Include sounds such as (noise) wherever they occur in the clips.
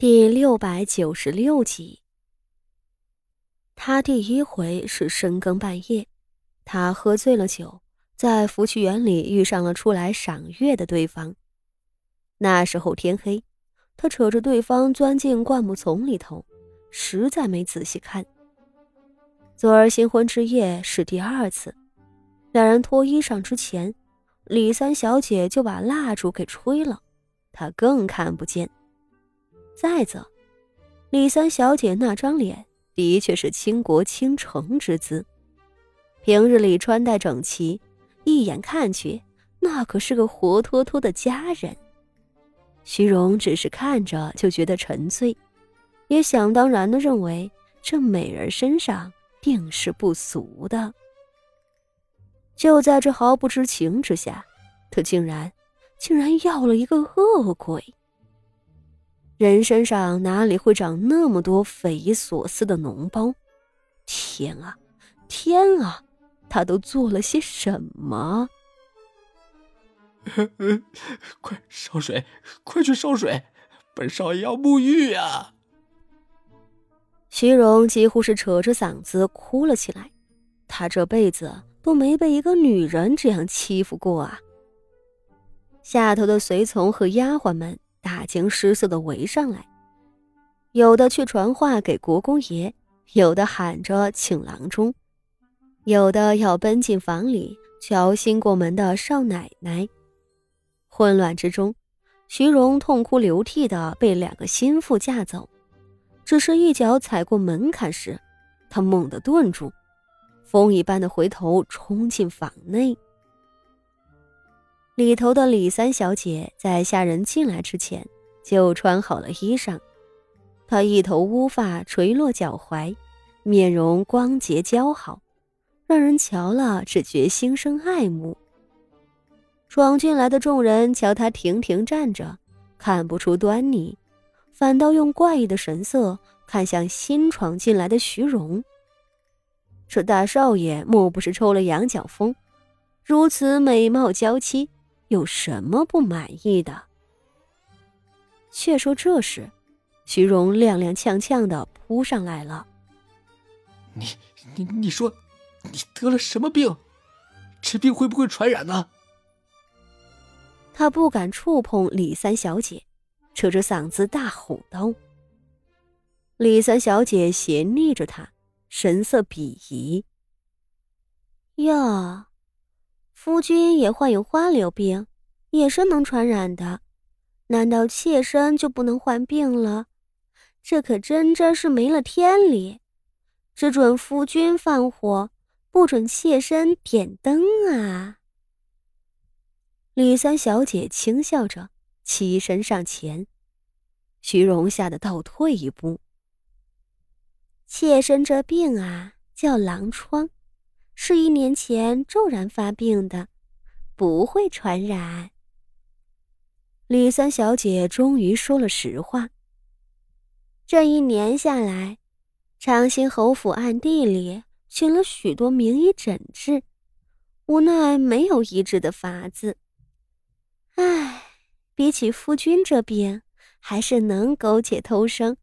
第六百九十六集。他第一回是深更半夜，他喝醉了酒，在福趣园里遇上了出来赏月的对方。那时候天黑，他扯着对方钻进灌木丛里头，实在没仔细看。昨儿新婚之夜是第二次，两人脱衣裳之前，李三小姐就把蜡烛给吹了，他更看不见。再则，李三小姐那张脸的确是倾国倾城之姿，平日里穿戴整齐，一眼看去，那可是个活脱脱的佳人。徐荣只是看着就觉得沉醉，也想当然的认为这美人身上定是不俗的。就在这毫不知情之下，他竟然，竟然要了一个恶鬼。人身上哪里会长那么多匪夷所思的脓包？天啊，天啊，他都做了些什么？(laughs) 快烧水，快去烧水！本少爷要沐浴啊！徐荣几乎是扯着嗓子哭了起来。他这辈子都没被一个女人这样欺负过啊！下头的随从和丫鬟们。大惊失色的围上来，有的去传话给国公爷，有的喊着请郎中，有的要奔进房里瞧新过门的少奶奶。混乱之中，徐荣痛哭流涕的被两个心腹架走，只是一脚踩过门槛时，他猛地顿住，风一般的回头冲进房内。里头的李三小姐在下人进来之前就穿好了衣裳，她一头乌发垂落脚踝，面容光洁姣好，让人瞧了只觉心生爱慕。闯进来的众人瞧她亭亭站着，看不出端倪，反倒用怪异的神色看向新闯进来的徐荣。这大少爷莫不是抽了羊角风？如此美貌娇妻。有什么不满意的？却说这时，徐荣踉踉跄跄的扑上来了。你你你说，你得了什么病？这病会不会传染呢？他不敢触碰李三小姐，扯着嗓子大吼道。李三小姐斜睨着他，神色鄙夷。哟。夫君也患有花柳病，也是能传染的。难道妾身就不能患病了？这可真真是没了天理！只准夫君放火，不准妾身点灯啊！李三小姐轻笑着，起身上前。徐荣吓得倒退一步。妾身这病啊，叫狼疮。是一年前骤然发病的，不会传染。李三小姐终于说了实话。这一年下来，长兴侯府暗地里请了许多名医诊治，无奈没有医治的法子。唉，比起夫君这病，还是能苟且偷生，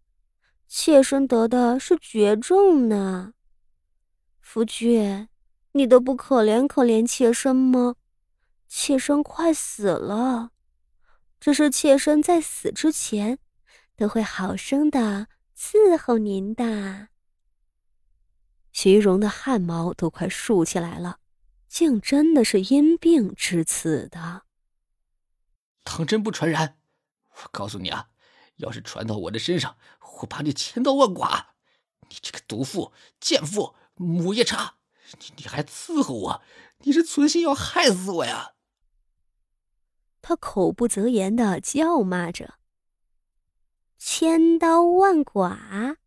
妾身得的是绝症呢。夫君。你都不可怜可怜妾身吗？妾身快死了，只是妾身在死之前，都会好生的伺候您的。徐荣的汗毛都快竖起来了，竟真的是因病致死的。当真不传染？我告诉你啊，要是传到我的身上，我把你千刀万剐！你这个毒妇、贱妇、母夜叉！你你还伺候我？你是存心要害死我呀？他口不择言的叫骂着：“千刀万剐！”，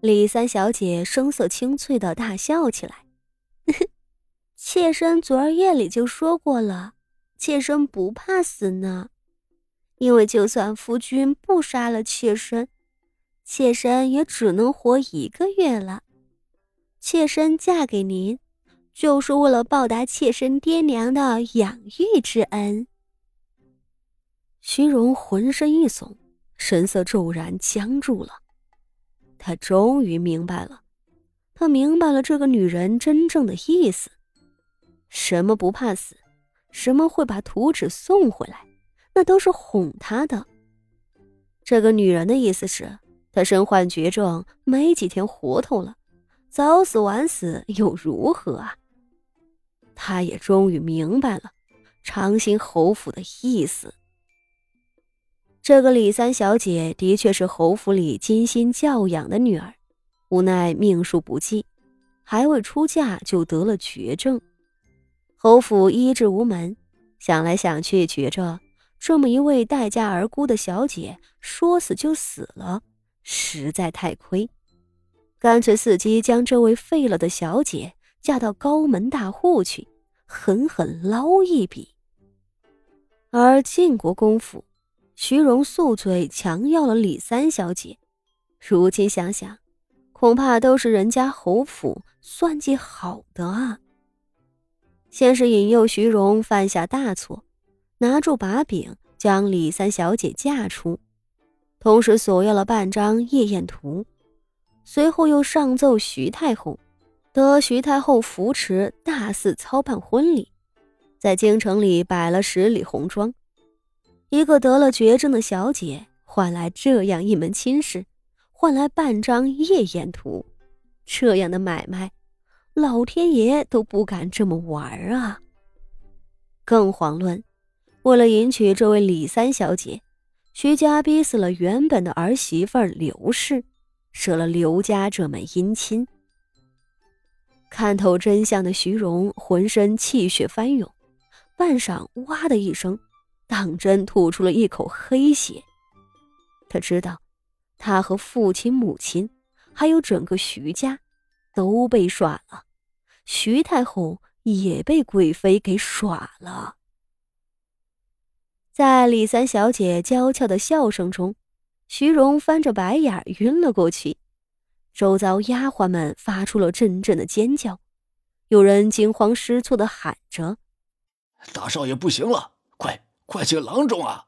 李三小姐声色清脆的大笑起来：“ (laughs) 妾身昨儿夜里就说过了，妾身不怕死呢，因为就算夫君不杀了妾身。”妾身也只能活一个月了，妾身嫁给您，就是为了报答妾身爹娘的养育之恩。徐荣浑身一耸，神色骤然僵住了。他终于明白了，他明白了这个女人真正的意思：什么不怕死，什么会把图纸送回来，那都是哄他的。这个女人的意思是，她身患绝症，没几天活头了，早死晚死又如何啊？他也终于明白了长兴侯府的意思。这个李三小姐的确是侯府里精心教养的女儿，无奈命数不济，还未出嫁就得了绝症。侯府医治无门，想来想去，觉着这么一位待嫁而孤的小姐，说死就死了，实在太亏，干脆伺机将这位废了的小姐嫁到高门大户去，狠狠捞一笔。而晋国公府。徐荣宿醉强要了李三小姐，如今想想，恐怕都是人家侯府算计好的啊。先是引诱徐荣犯下大错，拿住把柄将李三小姐嫁出，同时索要了半张夜宴图，随后又上奏徐太后，得徐太后扶持，大肆操办婚礼，在京城里摆了十里红妆。一个得了绝症的小姐，换来这样一门亲事，换来半张夜宴图，这样的买卖，老天爷都不敢这么玩啊！更遑论，为了迎娶这位李三小姐，徐家逼死了原本的儿媳妇刘氏，舍了刘家这门姻亲。看透真相的徐荣浑身气血翻涌，半晌，哇的一声。当真吐出了一口黑血。他知道，他和父亲、母亲，还有整个徐家，都被耍了。徐太后也被贵妃给耍了。在李三小姐娇俏的笑声中，徐荣翻着白眼晕了过去。周遭丫鬟们发出了阵阵的尖叫，有人惊慌失措的喊着：“大少爷不行了，快！”快请郎中啊！